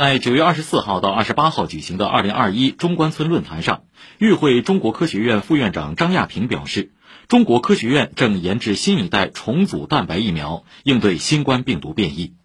在九月二十四号到二十八号举行的二零二一中关村论坛上与会中国科学院副院长张亚平表示中国科学院正研制新一代重组蛋白疫苗应对新冠病毒变异。